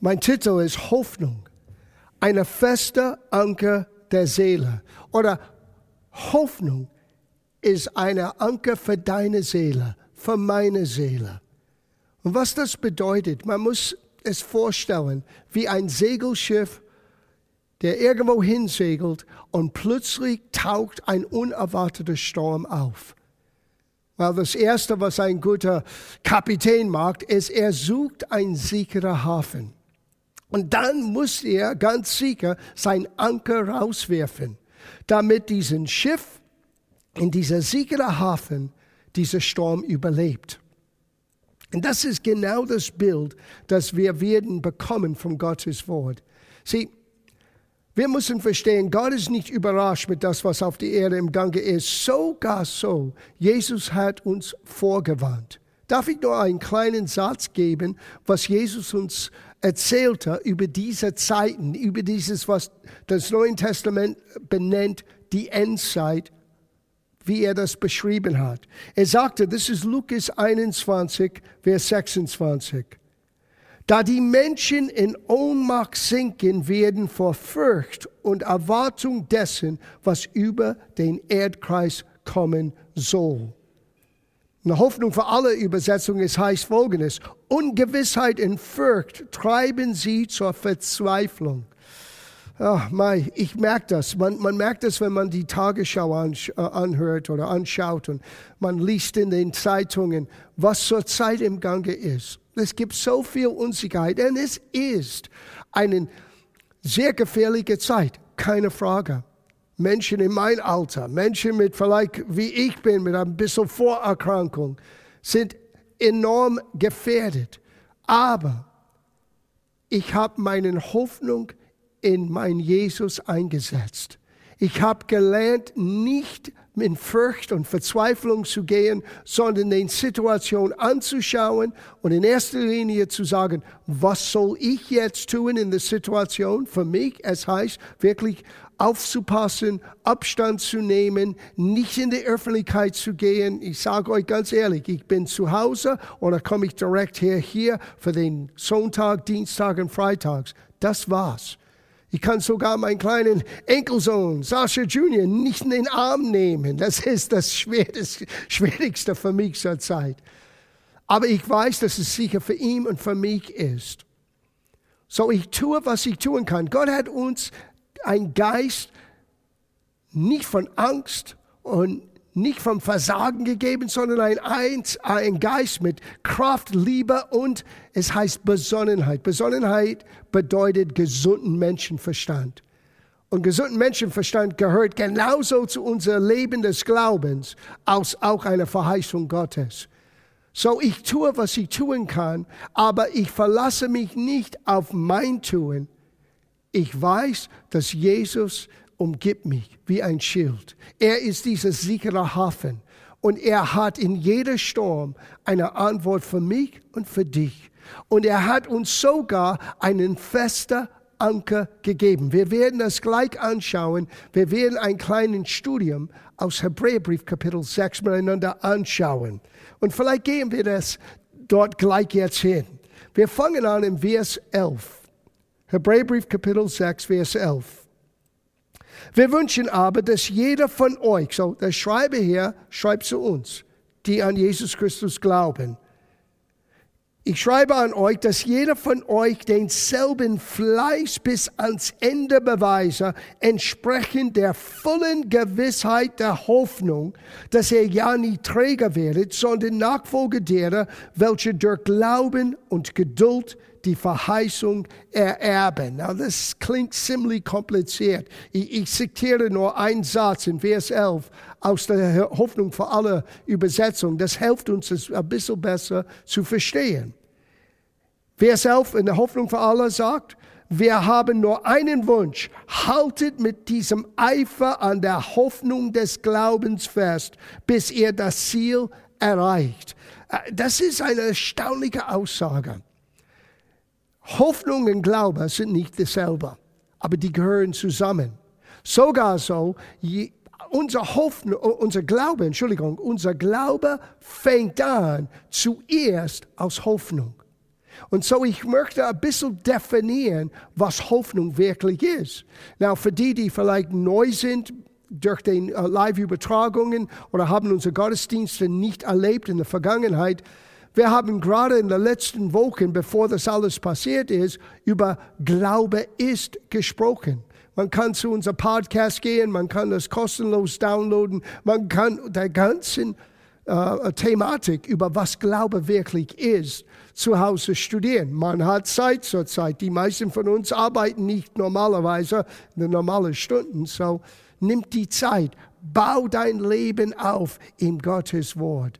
Mein Titel ist Hoffnung, eine feste Anker der Seele. Oder Hoffnung ist eine Anker für deine Seele, für meine Seele. Und was das bedeutet, man muss es vorstellen wie ein Segelschiff, der irgendwo hinsegelt und plötzlich taucht ein unerwarteter Sturm auf. Weil das Erste, was ein guter Kapitän macht, ist, er sucht einen sicheren Hafen. Und dann muss er ganz sicher sein Anker rauswerfen, damit diesen Schiff in dieser sicheren Hafen dieser Sturm überlebt. Und das ist genau das Bild, das wir werden bekommen von Gottes Wort. Sieh, wir müssen verstehen, Gott ist nicht überrascht mit das, was auf der Erde im Gange ist. Sogar so, Jesus hat uns vorgewarnt. Darf ich nur einen kleinen Satz geben, was Jesus uns erzählte über diese Zeiten, über dieses, was das Neue Testament benennt, die Endzeit, wie er das beschrieben hat. Er sagte, das ist Lukas 21, Vers 26. Da die Menschen in Ohnmacht sinken werden vor Furcht und Erwartung dessen, was über den Erdkreis kommen soll. Eine Hoffnung für alle Übersetzungen ist heißt folgendes. Ungewissheit und Furcht treiben sie zur Verzweiflung. Oh, Mai, ich merke das. Man, man merkt das, wenn man die Tagesschau äh, anhört oder anschaut und man liest in den Zeitungen, was zurzeit im Gange ist. Es gibt so viel Unsicherheit, denn es ist eine sehr gefährliche Zeit, keine Frage. Menschen in mein Alter, Menschen mit vielleicht wie ich bin, mit ein bisschen Vorerkrankung, sind enorm gefährdet. Aber ich habe meine Hoffnung in mein Jesus eingesetzt. Ich habe gelernt, nicht in Furcht und Verzweiflung zu gehen, sondern den Situation anzuschauen und in erster Linie zu sagen, was soll ich jetzt tun in der Situation? Für mich, es heißt wirklich aufzupassen, Abstand zu nehmen, nicht in die Öffentlichkeit zu gehen. Ich sage euch ganz ehrlich, ich bin zu Hause oder komme ich direkt her hier für den Sonntag, Dienstag und Freitags. Das war's. Ich kann sogar meinen kleinen Enkelsohn, Sascha Junior, nicht in den Arm nehmen. Das ist das Schwierigste für mich zur Zeit. Aber ich weiß, dass es sicher für ihn und für mich ist. So, ich tue, was ich tun kann. Gott hat uns einen Geist nicht von Angst und nicht vom Versagen gegeben, sondern ein, Eins, ein Geist mit Kraft, Liebe und es heißt Besonnenheit. Besonnenheit bedeutet gesunden Menschenverstand. Und gesunden Menschenverstand gehört genauso zu unserem Leben des Glaubens als auch eine Verheißung Gottes. So ich tue, was ich tun kann, aber ich verlasse mich nicht auf mein Tun. Ich weiß, dass Jesus umgibt mich wie ein Schild. Er ist dieser sichere Hafen und er hat in jeder Sturm eine Antwort für mich und für dich. Und er hat uns sogar einen festen Anker gegeben. Wir werden das gleich anschauen. Wir werden ein kleines Studium aus Hebräerbrief Kapitel 6 miteinander anschauen. Und vielleicht gehen wir das dort gleich jetzt hin. Wir fangen an im Vers 11. Hebräerbrief Kapitel 6, Vers 11. Wir wünschen aber, dass jeder von euch, so der Schreiber hier schreibt zu uns, die an Jesus Christus glauben. Ich schreibe an euch, dass jeder von euch denselben Fleiß bis ans Ende beweise, entsprechend der vollen Gewissheit der Hoffnung, dass er ja nie Träger werdet, sondern Nachfolger derer, welche durch Glauben und Geduld die Verheißung ererben. Now, das klingt ziemlich kompliziert. Ich, ich zitiere nur einen Satz in Vers 11 aus der Hoffnung für alle Übersetzung. Das hilft uns, es ein bisschen besser zu verstehen. Vers 11 in der Hoffnung für alle sagt, wir haben nur einen Wunsch. Haltet mit diesem Eifer an der Hoffnung des Glaubens fest, bis ihr das Ziel erreicht. Äh, das ist eine erstaunliche Aussage. Hoffnung und Glaube sind nicht dasselbe, aber die gehören zusammen. Sogar so, unser Hoffnung, unser Glaube, Entschuldigung, unser Glaube fängt an zuerst aus Hoffnung. Und so ich möchte ein bisschen definieren, was Hoffnung wirklich ist. Now, für die, die vielleicht neu sind durch den uh, Live-Übertragungen oder haben unsere Gottesdienste nicht erlebt in der Vergangenheit, wir haben gerade in den letzten Wochen, bevor das alles passiert ist, über Glaube ist gesprochen. Man kann zu unserem Podcast gehen, man kann das kostenlos downloaden, man kann der ganzen äh, Thematik über was Glaube wirklich ist zu Hause studieren. Man hat Zeit zurzeit. Die meisten von uns arbeiten nicht normalerweise in den normalen Stunden. So nimm die Zeit, bau dein Leben auf in Gottes Wort.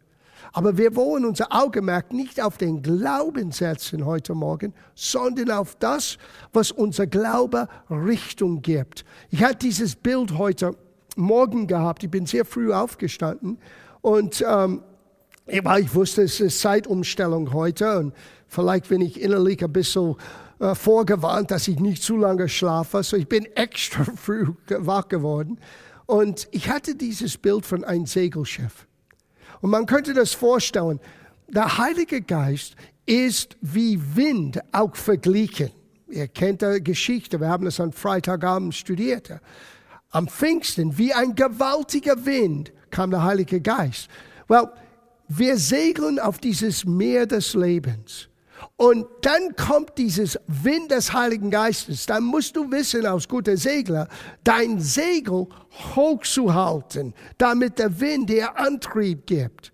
Aber wir wollen unser Augenmerk nicht auf den Glauben setzen heute Morgen, sondern auf das, was unser Glaube Richtung gibt. Ich hatte dieses Bild heute Morgen gehabt. Ich bin sehr früh aufgestanden und ähm, ich wusste, es ist Zeitumstellung heute und vielleicht bin ich innerlich ein bisschen äh, vorgewarnt, dass ich nicht zu lange schlafe. So ich bin extra früh wach geworden und ich hatte dieses Bild von einem Segelschiff. Und man könnte das vorstellen, der Heilige Geist ist wie Wind auch verglichen. Ihr kennt die Geschichte, wir haben das am Freitagabend studiert. Am Pfingsten, wie ein gewaltiger Wind, kam der Heilige Geist. Well, wir segeln auf dieses Meer des Lebens. Und dann kommt dieses Wind des Heiligen Geistes. Dann musst du wissen, als guter Segler, dein Segel hochzuhalten, damit der Wind dir Antrieb gibt.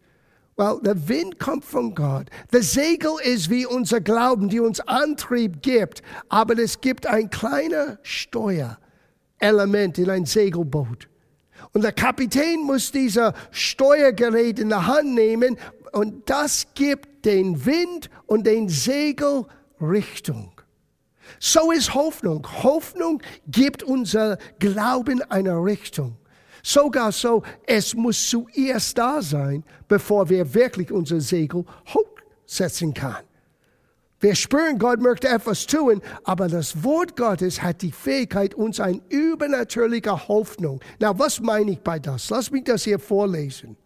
Well, der Wind kommt von Gott. Der Segel ist wie unser Glauben, die uns Antrieb gibt. Aber es gibt ein kleiner Steuerelement in ein Segelboot. Und der Kapitän muss dieser Steuergerät in der Hand nehmen und das gibt den Wind und den Segel Richtung. So ist Hoffnung. Hoffnung gibt unser Glauben eine Richtung. Sogar so, es muss zuerst da sein, bevor wir wirklich unser Segel hochsetzen können. Wir spüren, Gott möchte etwas tun, aber das Wort Gottes hat die Fähigkeit, uns eine übernatürliche Hoffnung. Na, was meine ich bei das? Lass mich das hier vorlesen.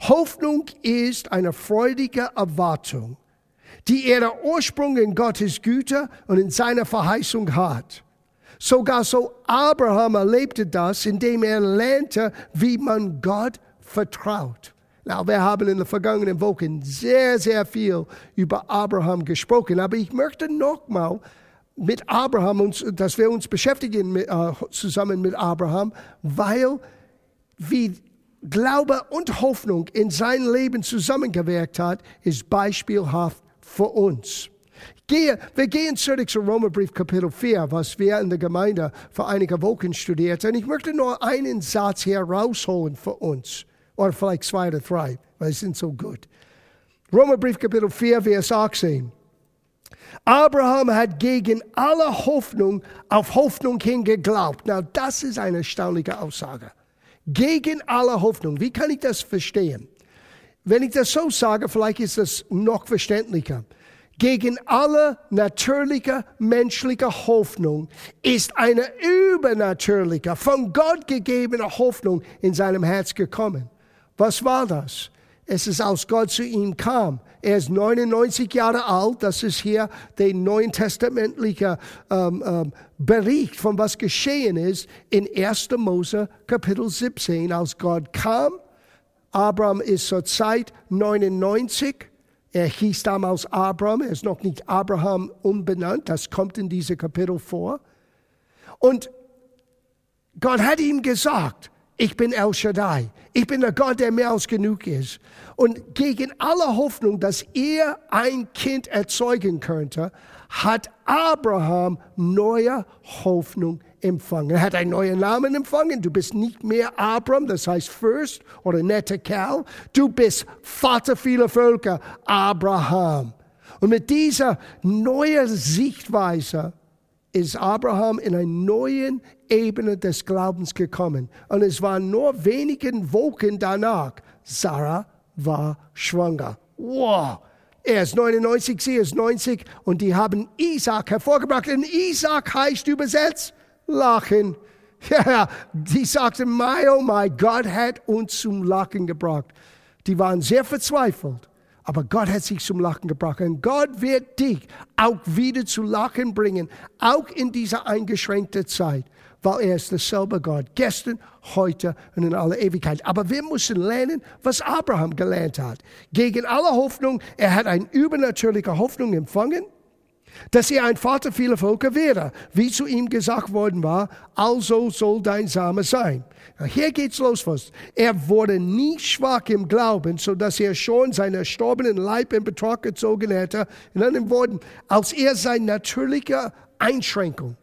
Hoffnung ist eine freudige Erwartung, die ihren Ursprung in Gottes Güte und in seiner Verheißung hat. Sogar so Abraham erlebte das, indem er lernte, wie man Gott vertraut. Na, wir haben in den vergangenen Wochen sehr, sehr viel über Abraham gesprochen, aber ich möchte nochmal mit Abraham uns, dass wir uns beschäftigen mit, äh, zusammen mit Abraham, weil wie Glaube und Hoffnung in sein Leben zusammengewirkt hat, ist beispielhaft für uns. Gehe, wir gehen zurück zu Romerbrief Kapitel 4, was wir in der Gemeinde vor einigen Wochen studierten. Ich möchte nur einen Satz hier rausholen für uns. Oder vielleicht zwei oder drei, weil sie sind so gut. Römerbrief Kapitel 4, Vers 18. Abraham hat gegen alle Hoffnung auf Hoffnung hin geglaubt. Na, das ist eine erstaunliche Aussage. Gegen alle Hoffnung. Wie kann ich das verstehen? Wenn ich das so sage, vielleicht ist das noch verständlicher. Gegen alle natürliche menschliche Hoffnung ist eine übernatürliche, von Gott gegebene Hoffnung in seinem Herz gekommen. Was war das? Es ist, als Gott zu ihm kam. Er ist 99 Jahre alt. Das ist hier der neuen testamentliche ähm, ähm, Bericht von was geschehen ist in 1. Mose Kapitel 17. Als Gott kam, Abraham ist zur Zeit 99. Er hieß damals Abraham. Er ist noch nicht Abraham umbenannt. Das kommt in diesem Kapitel vor. Und Gott hat ihm gesagt, ich bin El Shaddai. Ich bin der Gott, der mehr als genug ist. Und gegen alle Hoffnung, dass er ein Kind erzeugen könnte, hat Abraham neue Hoffnung empfangen. Er hat einen neuen Namen empfangen. Du bist nicht mehr Abraham, das heißt Fürst oder netter Kerl. Du bist Vater vieler Völker, Abraham. Und mit dieser neuen Sichtweise ist Abraham in einer neuen Ebene des Glaubens gekommen. Und es waren nur wenigen Wochen danach, Sarah war schwanger. Wow! Er ist 99, sie ist 90 und die haben Isaac hervorgebracht. Und Isaac heißt übersetzt Lachen. Ja, die sagten, my oh my, Gott hat uns zum Lachen gebracht. Die waren sehr verzweifelt. Aber Gott hat sich zum Lachen gebracht. Und Gott wird dich auch wieder zu Lachen bringen, auch in dieser eingeschränkten Zeit, weil er ist derselbe Gott, gestern, heute und in aller Ewigkeit. Aber wir müssen lernen, was Abraham gelernt hat. Gegen alle Hoffnung, er hat eine übernatürliche Hoffnung empfangen dass er ein Vater vieler Völker wäre, wie zu ihm gesagt worden war, also soll dein Same sein. Hier geht's los was. Er wurde nie schwach im Glauben, so dass er schon seinen erstorbenen Leib in Betrag gezogen hätte. In anderen Worten, als er seine natürliche Einschränkung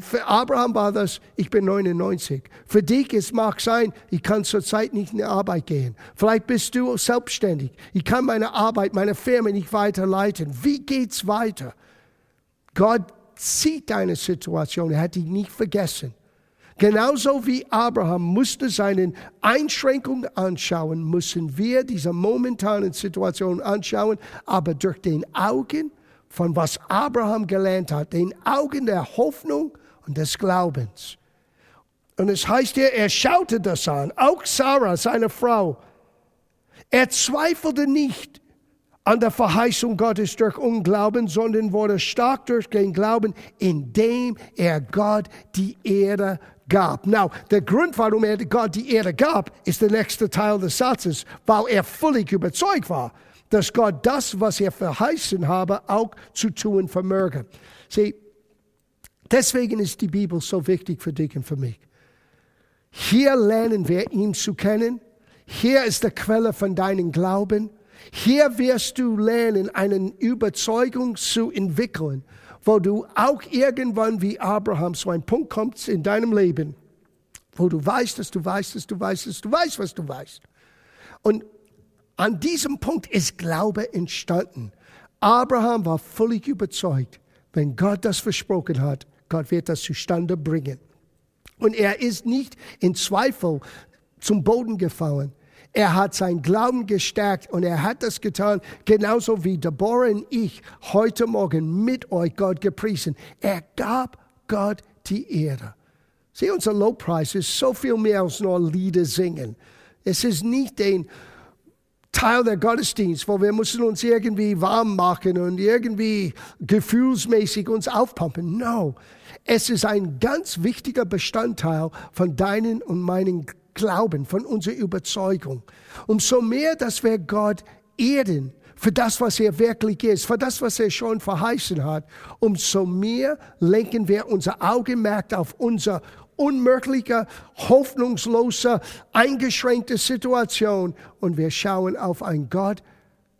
für Abraham war das, ich bin 99. Für dich, es mag sein, ich kann zurzeit nicht in die Arbeit gehen. Vielleicht bist du selbstständig. Ich kann meine Arbeit, meine Firma nicht weiterleiten. Wie geht's weiter? Gott sieht deine Situation. Er hat dich nicht vergessen. Genauso wie Abraham musste seine Einschränkungen anschauen, müssen wir diese momentanen Situation anschauen, aber durch den Augen von was Abraham gelernt hat, den Augen der Hoffnung und des Glaubens. Und es heißt hier, er schaute das an, auch Sarah, seine Frau. Er zweifelte nicht an der Verheißung Gottes durch Unglauben, sondern wurde stark durch den Glauben, indem er Gott die Ehre gab. Now, der Grund, warum er Gott die Ehre gab, ist der nächste Teil des Satzes, weil er völlig überzeugt war dass Gott das, was er verheißen habe, auch zu tun vermöge. Sieh, deswegen ist die Bibel so wichtig für dich und für mich. Hier lernen wir ihn zu kennen. Hier ist die Quelle von deinem Glauben. Hier wirst du lernen, eine Überzeugung zu entwickeln, wo du auch irgendwann wie Abraham so ein Punkt kommst in deinem Leben, wo du weißt, dass du weißt, dass du weißt, dass du weißt, was du weißt. Und an diesem Punkt ist Glaube entstanden. Abraham war völlig überzeugt, wenn Gott das versprochen hat, Gott wird das zustande bringen. Und er ist nicht in Zweifel zum Boden gefallen. Er hat sein Glauben gestärkt und er hat das getan, genauso wie Deborah und ich heute Morgen mit euch Gott gepriesen. Er gab Gott die Ehre. Sieh, unser Lobpreis ist so viel mehr als nur Lieder singen. Es ist nicht den Teil der Gottesdienst, wo wir müssen uns irgendwie warm machen und irgendwie gefühlsmäßig uns aufpumpen. No, es ist ein ganz wichtiger Bestandteil von deinen und meinen Glauben, von unserer Überzeugung. Umso mehr, dass wir Gott ehren für das, was er wirklich ist, für das, was er schon verheißen hat, umso mehr lenken wir unser Augenmerk auf unser unmögliche, hoffnungslose, eingeschränkte Situation und wir schauen auf einen Gott,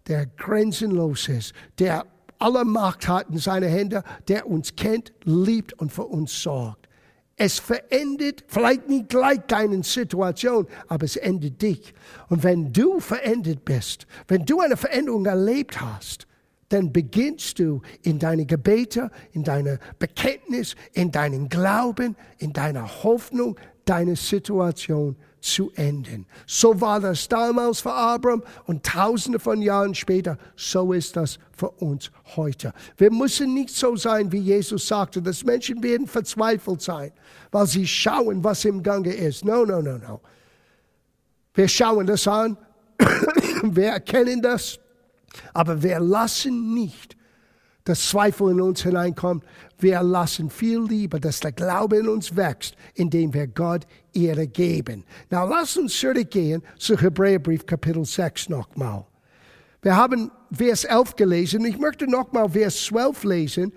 der grenzenlos ist, der alle Macht hat in seine Hände, der uns kennt, liebt und für uns sorgt. Es verändert vielleicht nicht gleich deine Situation, aber es ändert dich. Und wenn du verändert bist, wenn du eine Veränderung erlebt hast, dann beginnst du in deine Gebete, in deine Bekenntnis, in deinen Glauben, in deiner Hoffnung, deine Situation zu enden. So war das damals für Abraham und tausende von Jahren später. So ist das für uns heute. Wir müssen nicht so sein, wie Jesus sagte, dass Menschen werden verzweifelt sein, weil sie schauen, was im Gange ist. No, no, no, no. Wir schauen das an, wir erkennen das aber wir lassen nicht, dass Zweifel in uns hineinkommt. Wir lassen viel lieber, dass der Glaube in uns wächst, indem wir Gott Ehre geben. Na, lass uns zurückgehen zu Hebräerbrief Kapitel 6 nochmal. Wir haben Vers 11 gelesen. Ich möchte nochmal Vers 12 lesen,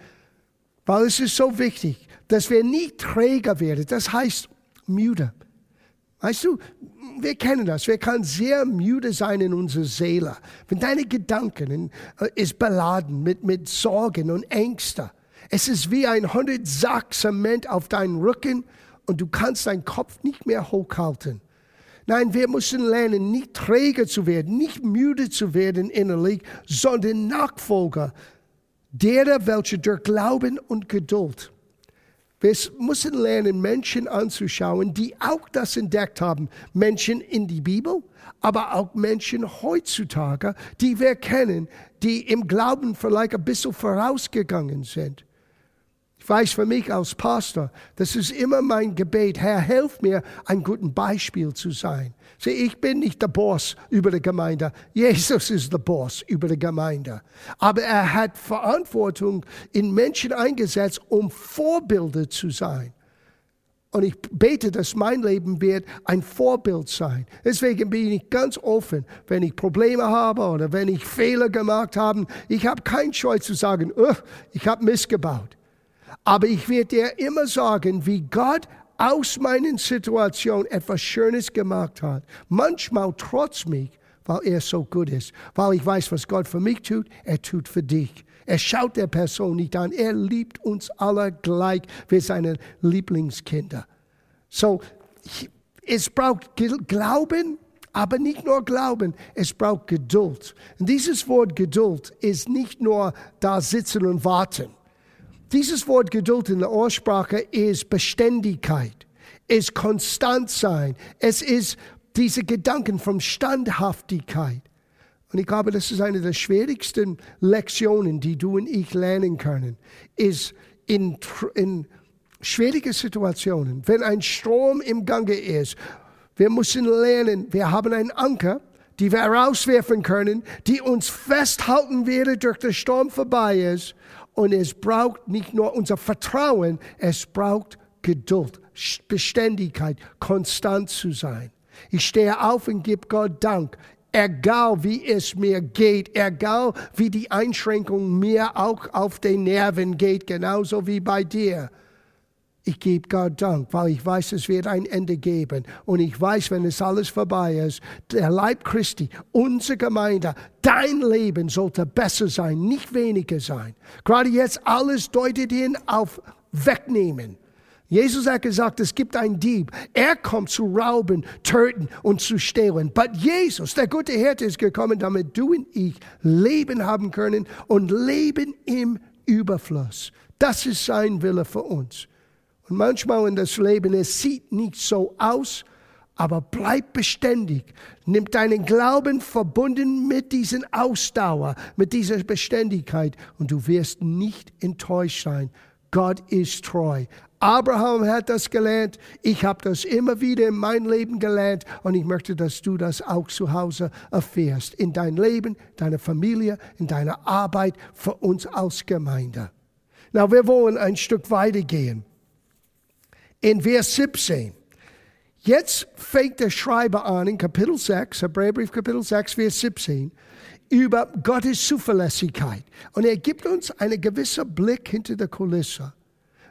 weil es ist so wichtig, dass wir nicht träger werden. Das heißt müde. Weißt du, wir kennen das. Wir können sehr müde sein in unserer Seele. Wenn deine Gedanken äh, ist beladen mit, mit Sorgen und Ängsten. Es ist wie ein hundert Sack Zement auf deinen Rücken und du kannst deinen Kopf nicht mehr hochhalten. Nein, wir müssen lernen, nicht träger zu werden, nicht müde zu werden innerlich, sondern Nachfolger derer, welche durch Glauben und Geduld wir müssen lernen, Menschen anzuschauen, die auch das entdeckt haben. Menschen in die Bibel, aber auch Menschen heutzutage, die wir kennen, die im Glauben vielleicht ein bisschen vorausgegangen sind. Weiß für mich als Pastor, das ist immer mein Gebet. Herr, hilf mir, ein gutes Beispiel zu sein. Sieh, ich bin nicht der Boss über die Gemeinde. Jesus ist der Boss über die Gemeinde. Aber er hat Verantwortung in Menschen eingesetzt, um Vorbilder zu sein. Und ich bete, dass mein Leben wird ein Vorbild sein. Deswegen bin ich ganz offen, wenn ich Probleme habe oder wenn ich Fehler gemacht habe. Ich habe kein Scheu zu sagen, ich habe missgebaut. Aber ich werde dir immer sagen, wie Gott aus meinen Situationen etwas Schönes gemacht hat. Manchmal trotz mich, weil er so gut ist. Weil ich weiß, was Gott für mich tut, er tut für dich. Er schaut der Person nicht an. Er liebt uns alle gleich wie seine Lieblingskinder. So, es braucht Glauben, aber nicht nur Glauben, es braucht Geduld. Und dieses Wort Geduld ist nicht nur da sitzen und warten. Dieses Wort Geduld in der Ursprache ist Beständigkeit, ist konstant sein, es ist diese Gedanken von Standhaftigkeit. Und ich glaube, das ist eine der schwierigsten Lektionen, die du und ich lernen können, ist in, in schwierigen Situationen, wenn ein Strom im Gange ist, wir müssen lernen, wir haben einen Anker, die wir rauswerfen können, die uns festhalten werde, durch den Sturm vorbei ist. Und es braucht nicht nur unser Vertrauen, es braucht Geduld, Beständigkeit, konstant zu sein. Ich stehe auf und gebe Gott Dank egal wie es mir geht, egal wie die Einschränkung mir auch auf den Nerven geht, genauso wie bei dir. Ich gebe Gott Dank, weil ich weiß, es wird ein Ende geben. Und ich weiß, wenn es alles vorbei ist, der Leib Christi, unsere Gemeinde, dein Leben sollte besser sein, nicht weniger sein. Gerade jetzt alles deutet hin auf wegnehmen. Jesus hat gesagt, es gibt einen Dieb. Er kommt zu rauben, töten und zu stehlen. Aber Jesus, der gute Hirte, ist gekommen, damit du und ich Leben haben können und Leben im Überfluss. Das ist sein Wille für uns. Und manchmal in das Leben, es sieht nicht so aus, aber bleib beständig. Nimm deinen Glauben verbunden mit diesen Ausdauer, mit dieser Beständigkeit und du wirst nicht enttäuscht sein. Gott ist treu. Abraham hat das gelernt. Ich habe das immer wieder in meinem Leben gelernt und ich möchte, dass du das auch zu Hause erfährst. In dein Leben, deine Familie, in deiner Arbeit, für uns als Gemeinde. Na, wir wollen ein Stück weitergehen. In Vers 17. Jetzt fängt der Schreiber an in Kapitel 6, Hebräerbrief Kapitel 6, Vers 17, über Gottes Zuverlässigkeit. Und er gibt uns einen gewissen Blick hinter der Kulisse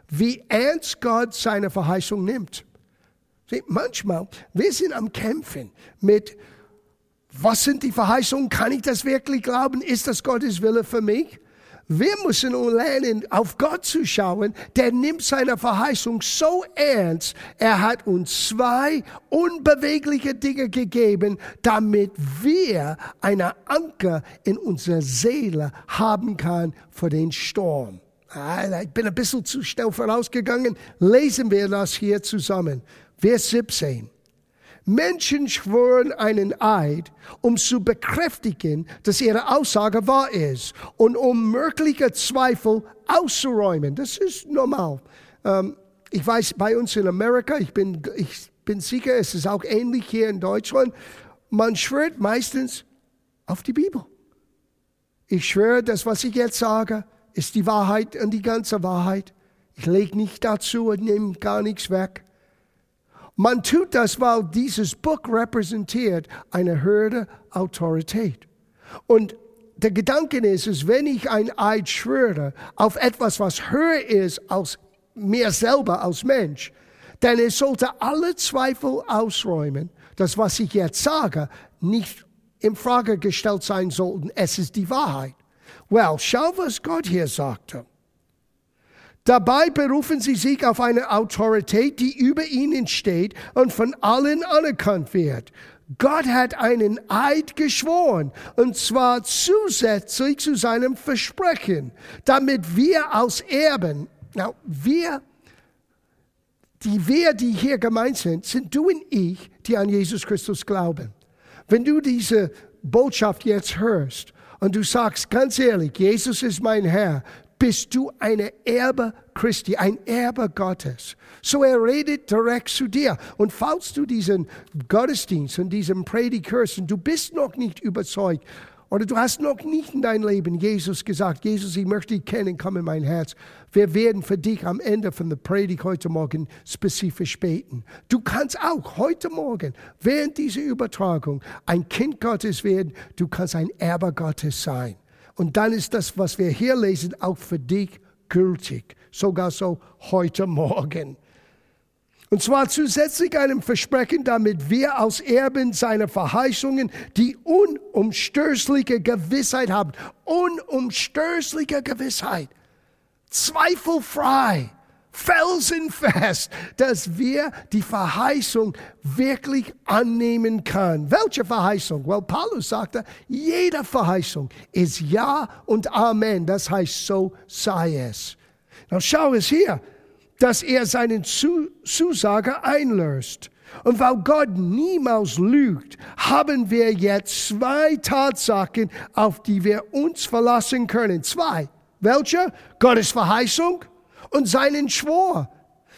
wie ernst Gott seine Verheißung nimmt. Sieh, manchmal, wir sind am Kämpfen mit, was sind die Verheißungen? Kann ich das wirklich glauben? Ist das Gottes Wille für mich? Wir müssen lernen, auf Gott zu schauen. Der nimmt seine Verheißung so ernst. Er hat uns zwei unbewegliche Dinge gegeben, damit wir eine Anker in unserer Seele haben kann für den Sturm. Ich bin ein bisschen zu schnell vorausgegangen. Lesen wir das hier zusammen. Vers 17. Menschen schwören einen Eid, um zu bekräftigen, dass ihre Aussage wahr ist und um mögliche Zweifel auszuräumen. Das ist normal. Ähm, ich weiß, bei uns in Amerika, ich bin, ich bin sicher, es ist auch ähnlich hier in Deutschland, man schwört meistens auf die Bibel. Ich schwöre, das, was ich jetzt sage, ist die Wahrheit und die ganze Wahrheit. Ich lege nicht dazu und nehme gar nichts weg. Man tut das, weil dieses Buch repräsentiert eine höhere Autorität. Und der Gedanke ist, ist, wenn ich ein Eid schwöre auf etwas, was höher ist als mir selber als Mensch, dann es sollte alle Zweifel ausräumen, dass was ich jetzt sage, nicht in Frage gestellt sein sollten. Es ist die Wahrheit. Well, schau, was Gott hier sagte. Dabei berufen sie sich auf eine Autorität, die über ihnen steht und von allen anerkannt wird. Gott hat einen Eid geschworen, und zwar zusätzlich zu seinem Versprechen, damit wir als Erben, na, wir, die wir, die hier gemeint sind, sind du und ich, die an Jesus Christus glauben. Wenn du diese Botschaft jetzt hörst und du sagst ganz ehrlich, Jesus ist mein Herr, bist du eine Erbe Christi, ein Erbe Gottes. So er redet direkt zu dir. Und falls du diesen Gottesdienst und diesen Predigt hörst und du bist noch nicht überzeugt, oder du hast noch nicht in dein Leben Jesus gesagt, Jesus, ich möchte dich kennen, komm in mein Herz. Wir werden für dich am Ende von der Predigt heute Morgen spezifisch beten. Du kannst auch heute Morgen während dieser Übertragung ein Kind Gottes werden. Du kannst ein Erbe Gottes sein. Und dann ist das, was wir hier lesen, auch für dich gültig. Sogar so heute Morgen. Und zwar zusätzlich einem Versprechen, damit wir als Erben seiner Verheißungen die unumstößliche Gewissheit haben. Unumstößliche Gewissheit. Zweifelfrei. Felsenfest, dass wir die Verheißung wirklich annehmen können. Welche Verheißung? Well, Paulus sagte, jede Verheißung ist Ja und Amen. Das heißt, so sei es. Now schau es hier dass er seinen Zusager einlöst. Und weil Gott niemals lügt, haben wir jetzt zwei Tatsachen, auf die wir uns verlassen können. Zwei. Welche? Gottes Verheißung und seinen Schwur.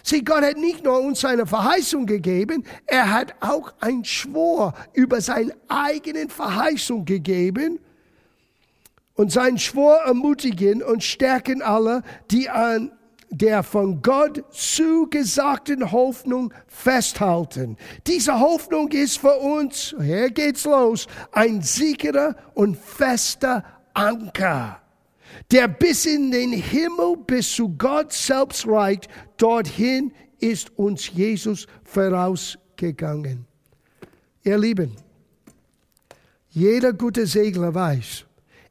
Sieh, Gott hat nicht nur uns seine Verheißung gegeben, er hat auch ein Schwur über seine eigenen Verheißung gegeben und sein Schwur ermutigen und stärken alle, die an der von Gott zugesagten Hoffnung festhalten. Diese Hoffnung ist für uns, hier geht's los, ein sicherer und fester Anker, der bis in den Himmel, bis zu Gott selbst reicht. Dorthin ist uns Jesus vorausgegangen. Ihr Lieben, jeder gute Segler weiß,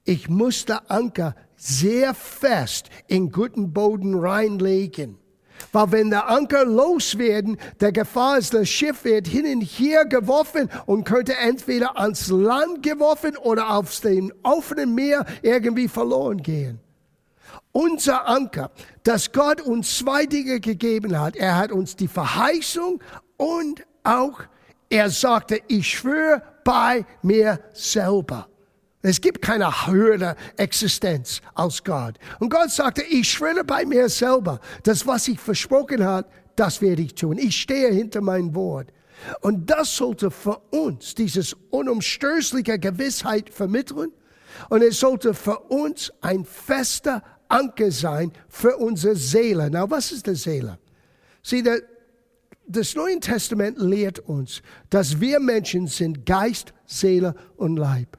ich muss der Anker sehr fest in guten Boden reinlegen. Weil wenn der Anker loswerden, der Gefahr ist, das Schiff wird hin und her geworfen und könnte entweder ans Land geworfen oder auf dem offenen Meer irgendwie verloren gehen. Unser Anker, dass Gott uns zwei Dinge gegeben hat. Er hat uns die Verheißung und auch, er sagte, ich schwöre bei mir selber. Es gibt keine höhere Existenz als Gott. Und Gott sagte, ich schwöre bei mir selber, das, was ich versprochen habe, das werde ich tun. Ich stehe hinter mein Wort. Und das sollte für uns dieses unumstößliche Gewissheit vermitteln. Und es sollte für uns ein fester Anker sein für unsere Seele. Na, was ist die Seele? Sieh, das Neue Testament lehrt uns, dass wir Menschen sind Geist, Seele und Leib.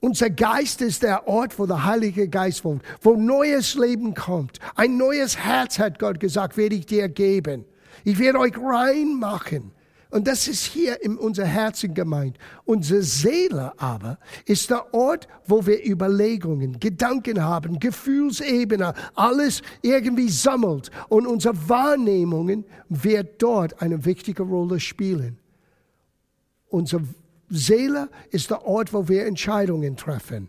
Unser Geist ist der Ort, wo der Heilige Geist wohnt, wo neues Leben kommt. Ein neues Herz, hat Gott gesagt, werde ich dir geben. Ich werde euch reinmachen. Und das ist hier in unser Herzen gemeint. Unsere Seele aber ist der Ort, wo wir Überlegungen, Gedanken haben, Gefühlsebene, alles irgendwie sammelt. Und unsere Wahrnehmungen wird dort eine wichtige Rolle spielen. Unsere Seele ist der Ort, wo wir Entscheidungen treffen.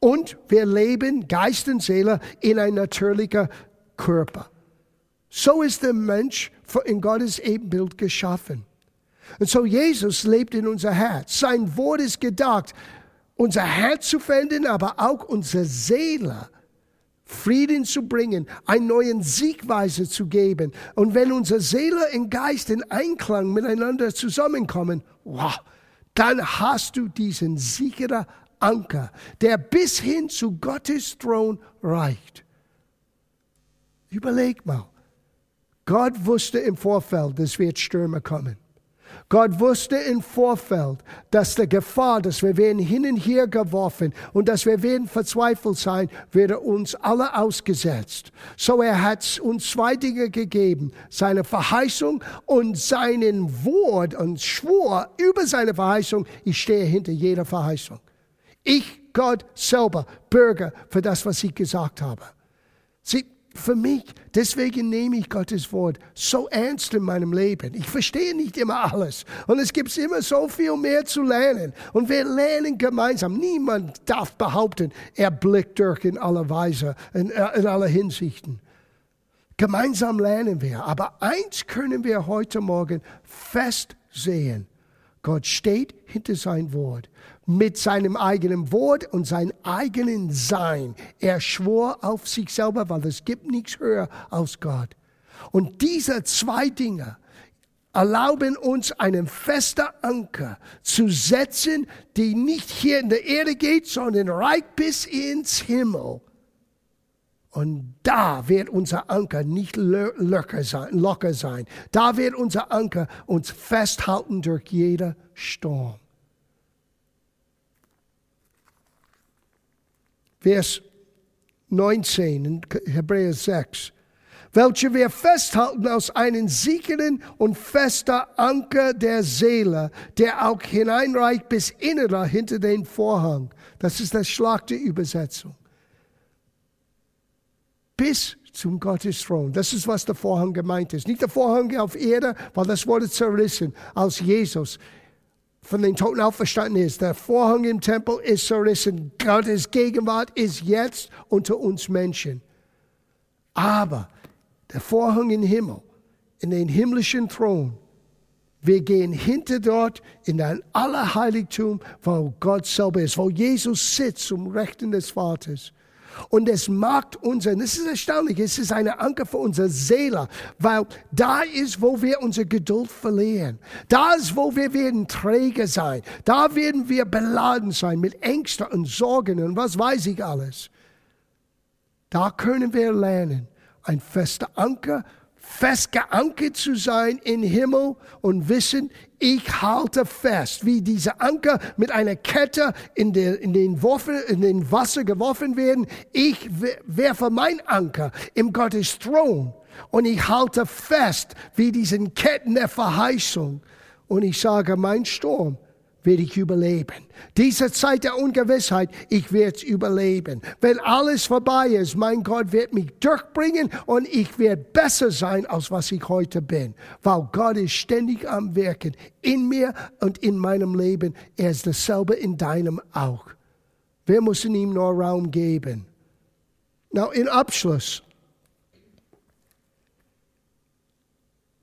Und wir leben, Geist und Seele, in ein natürlicher Körper. So ist der Mensch in Gottes Ebenbild geschaffen. Und so Jesus lebt in unser Herz. Sein Wort ist gedacht, unser Herz zu finden, aber auch unsere Seele Frieden zu bringen, einen neuen Siegweise zu geben. Und wenn unsere Seele und Geist in Einklang miteinander zusammenkommen, wow, dann hast du diesen sicheren Anker, der bis hin zu Gottes Thron reicht. Überleg mal. Gott wusste im Vorfeld, es wird Stürme kommen. Gott wusste im Vorfeld, dass die Gefahr, dass wir werden hin und her geworfen und dass wir werden verzweifelt sein, werde uns alle ausgesetzt. So er hat uns zwei Dinge gegeben, seine Verheißung und seinen Wort und Schwur über seine Verheißung. Ich stehe hinter jeder Verheißung. Ich, Gott selber, Bürger für das, was ich gesagt habe. Sie, für mich. Deswegen nehme ich Gottes Wort so ernst in meinem Leben. Ich verstehe nicht immer alles. Und es gibt immer so viel mehr zu lernen. Und wir lernen gemeinsam. Niemand darf behaupten, er blickt durch in aller Weise, in, in aller Hinsichten. Gemeinsam lernen wir. Aber eins können wir heute Morgen fest sehen. Gott steht hinter sein Wort. Mit seinem eigenen Wort und seinem eigenen Sein. Er schwor auf sich selber, weil es gibt nichts höher als Gott. Und diese zwei Dinge erlauben uns einen festen Anker zu setzen, die nicht hier in der Erde geht, sondern reicht bis ins Himmel. Und da wird unser Anker nicht locker sein, locker sein. Da wird unser Anker uns festhalten durch jeder Sturm. Vers 19 in Hebräer 6 welche wir festhalten aus einem sicheren und fester Anker der Seele, der auch hineinreicht bis innerer hinter den Vorhang. Das ist das Schlag der Übersetzung. Bis zum Gottesthron. Das ist, was der Vorhang gemeint ist. Nicht der Vorhang auf Erde, weil das wurde zerrissen, als Jesus von den Toten auferstanden ist. Der Vorhang im Tempel ist zerrissen. Gottes Gegenwart ist jetzt unter uns Menschen. Aber der Vorhang im Himmel, in den himmlischen Thron. Wir gehen hinter dort in ein Allerheiligtum, wo Gott selber ist, wo Jesus sitzt zum Rechten des Vaters. Und es macht unser, das ist erstaunlich, es ist eine Anker für unsere Seele, weil da ist, wo wir unsere Geduld verlieren. Da ist, wo wir werden träge sein. Da werden wir beladen sein mit Ängsten und Sorgen und was weiß ich alles. Da können wir lernen, ein fester Anker, fest geankert zu sein im Himmel und wissen, ich halte fest, wie diese Anker mit einer Kette in, der, in, den, Worfen, in den Wasser geworfen werden. Ich werfe mein Anker im Gottes Thron und ich halte fest, wie diesen Ketten der Verheißung. Und ich sage, mein Sturm werde ich überleben. Diese Zeit der Ungewissheit, ich werde es überleben. Wenn alles vorbei ist, mein Gott wird mich durchbringen und ich werde besser sein, als was ich heute bin. Weil Gott ist ständig am Wirken in mir und in meinem Leben. Er ist dasselbe in deinem auch. Wir müssen ihm nur Raum geben. Now, in Abschluss.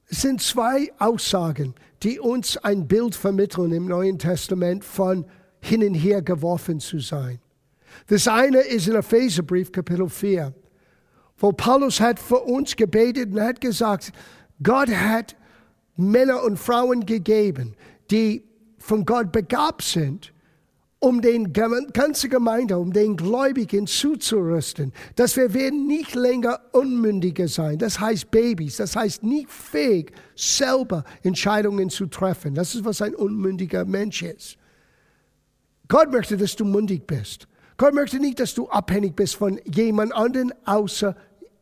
Es sind zwei Aussagen, die uns ein Bild vermitteln im Neuen Testament von hin und her geworfen zu sein. Das eine ist in Epheserbrief Kapitel 4, wo Paulus hat für uns gebetet und hat gesagt, Gott hat Männer und Frauen gegeben, die von Gott begabt sind, um den ganze Gemeinde, um den Gläubigen zuzurüsten, dass wir werden nicht länger Unmündige sein. Das heißt Babys. Das heißt nicht fähig, selber Entscheidungen zu treffen. Das ist, was ein unmündiger Mensch ist. Gott möchte, dass du mündig bist. Gott möchte nicht, dass du abhängig bist von jemand anderen, außer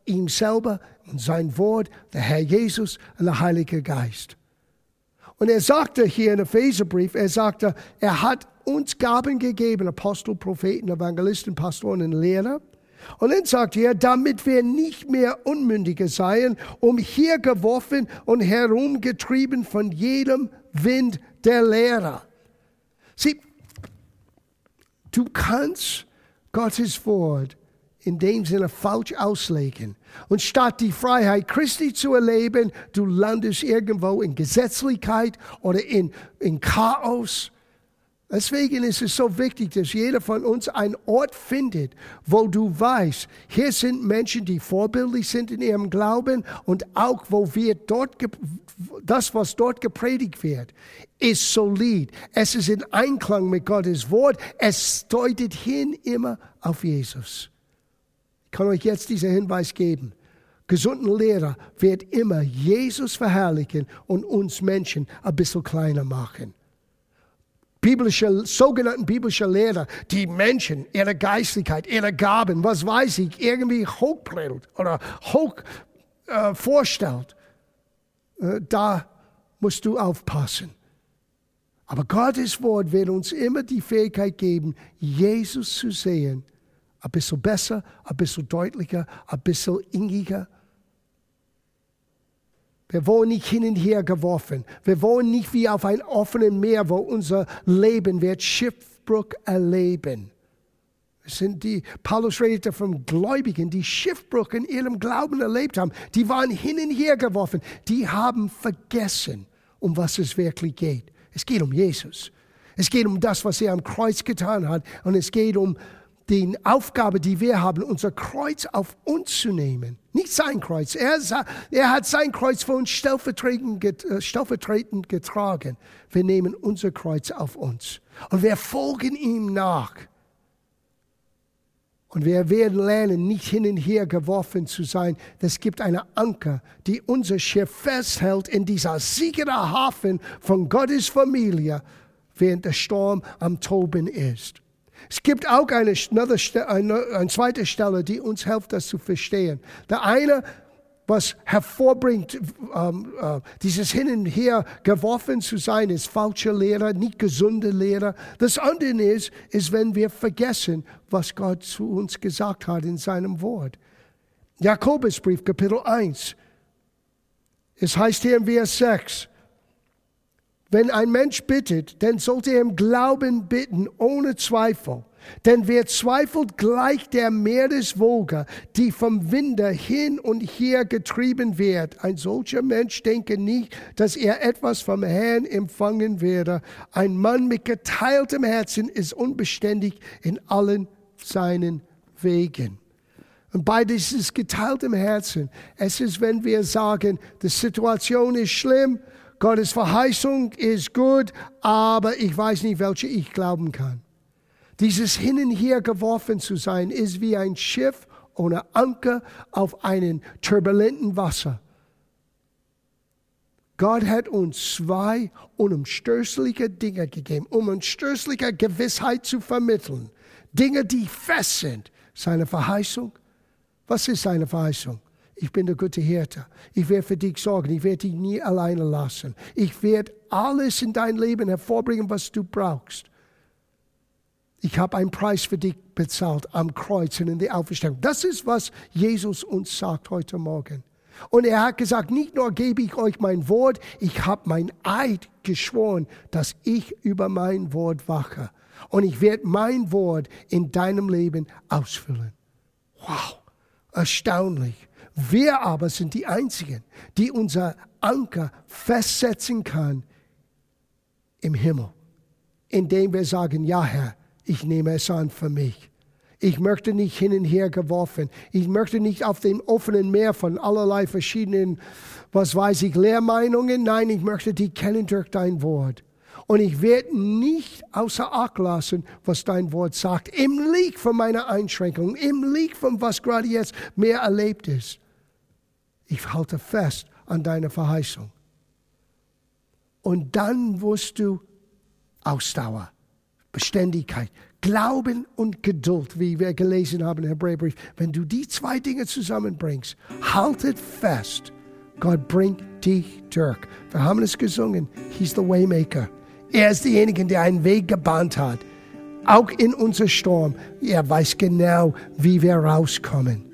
ihm selber und sein Wort, der Herr Jesus und der Heilige Geist. Und er sagte hier in Epheserbrief, er sagte, er hat uns Gaben gegeben, Apostel, Propheten, Evangelisten, Pastoren und Lehrer. Und dann sagt er, damit wir nicht mehr Unmündige seien, umhergeworfen und herumgetrieben von jedem Wind der Lehrer. Sieh, du kannst Gottes Wort in dem Sinne falsch auslegen. Und statt die Freiheit Christi zu erleben, du landest irgendwo in Gesetzlichkeit oder in, in Chaos Deswegen ist es so wichtig, dass jeder von uns einen Ort findet, wo du weißt, hier sind Menschen, die vorbildlich sind in ihrem Glauben und auch wo wir dort, das, was dort gepredigt wird, ist solid. Es ist in Einklang mit Gottes Wort. Es deutet hin immer auf Jesus. Kann euch jetzt diesen Hinweis geben. Gesunden Lehrer wird immer Jesus verherrlichen und uns Menschen ein bisschen kleiner machen biblische, sogenannten biblische Lehrer, die Menschen, ihre Geistlichkeit, ihre Gaben, was weiß ich, irgendwie hochbrillt oder hoch äh, vorstellt, äh, da musst du aufpassen. Aber Gottes Wort wird uns immer die Fähigkeit geben, Jesus zu sehen. Ein bisschen besser, ein bisschen deutlicher, ein bisschen ingiger. Wir wollen nicht hin und her geworfen. Wir wollen nicht wie auf ein offenes Meer, wo unser Leben wird Schiffbruch erleben. Es sind die, Paulus redete von Gläubigen, die Schiffbruch in ihrem Glauben erlebt haben. Die waren hin und her geworfen. Die haben vergessen, um was es wirklich geht. Es geht um Jesus. Es geht um das, was er am Kreuz getan hat. Und es geht um die Aufgabe, die wir haben, unser Kreuz auf uns zu nehmen. Nicht sein Kreuz. Er, er hat sein Kreuz für uns stellvertretend, äh, stellvertretend getragen. Wir nehmen unser Kreuz auf uns. Und wir folgen ihm nach. Und wir werden lernen, nicht hin und her geworfen zu sein. Es gibt eine Anker, die unser Schiff festhält in dieser sicheren Hafen von Gottes Familie, während der Sturm am Toben ist. Es gibt auch eine, eine, eine zweite Stelle, die uns hilft, das zu verstehen. Der eine, was hervorbringt, ähm, äh, dieses Hin und Her geworfen zu sein, ist falsche Lehre, nicht gesunde Lehre. Das andere ist, ist, wenn wir vergessen, was Gott zu uns gesagt hat in seinem Wort. Jakobusbrief, Kapitel 1. Es heißt hier in Vers 6, wenn ein Mensch bittet, dann sollte er im Glauben bitten, ohne Zweifel. Denn wer zweifelt, gleicht der Meereswoge, die vom Winde hin und her getrieben wird. Ein solcher Mensch denke nicht, dass er etwas vom Herrn empfangen werde. Ein Mann mit geteiltem Herzen ist unbeständig in allen seinen Wegen. Und bei dieses geteiltem Herzen, es ist, wenn wir sagen, die Situation ist schlimm, Gottes Verheißung ist gut, aber ich weiß nicht, welche ich glauben kann. Dieses Hin und Her geworfen zu sein, ist wie ein Schiff ohne Anker auf einem turbulenten Wasser. Gott hat uns zwei unumstößliche Dinge gegeben, um unumstößliche Gewissheit zu vermitteln. Dinge, die fest sind. Seine Verheißung. Was ist seine Verheißung? Ich bin der gute Hirte. Ich werde für dich sorgen. Ich werde dich nie alleine lassen. Ich werde alles in dein Leben hervorbringen, was du brauchst. Ich habe einen Preis für dich bezahlt am Kreuz und in der Auferstehung. Das ist, was Jesus uns sagt heute Morgen. Und er hat gesagt, nicht nur gebe ich euch mein Wort, ich habe mein Eid geschworen, dass ich über mein Wort wache. Und ich werde mein Wort in deinem Leben ausfüllen. Wow, erstaunlich. Wir aber sind die Einzigen, die unser Anker festsetzen kann im Himmel, indem wir sagen, ja Herr, ich nehme es an für mich. Ich möchte nicht hin und her geworfen. Ich möchte nicht auf dem offenen Meer von allerlei verschiedenen, was weiß ich, Lehrmeinungen. Nein, ich möchte die kennen durch dein Wort. Und ich werde nicht außer Acht lassen, was dein Wort sagt. Im Lieg von meiner Einschränkung, im Lieg von was gerade jetzt mehr erlebt ist ich halte fest an deiner Verheißung. Und dann wirst du Ausdauer, Beständigkeit, Glauben und Geduld, wie wir gelesen haben im Hebräerbrief. Wenn du die zwei Dinge zusammenbringst, haltet fest. Gott bringt dich durch. Wir haben es gesungen. He's the Waymaker. Er ist derjenige, der einen Weg gebahnt hat. Auch in unser Sturm. Er weiß genau, wie wir rauskommen.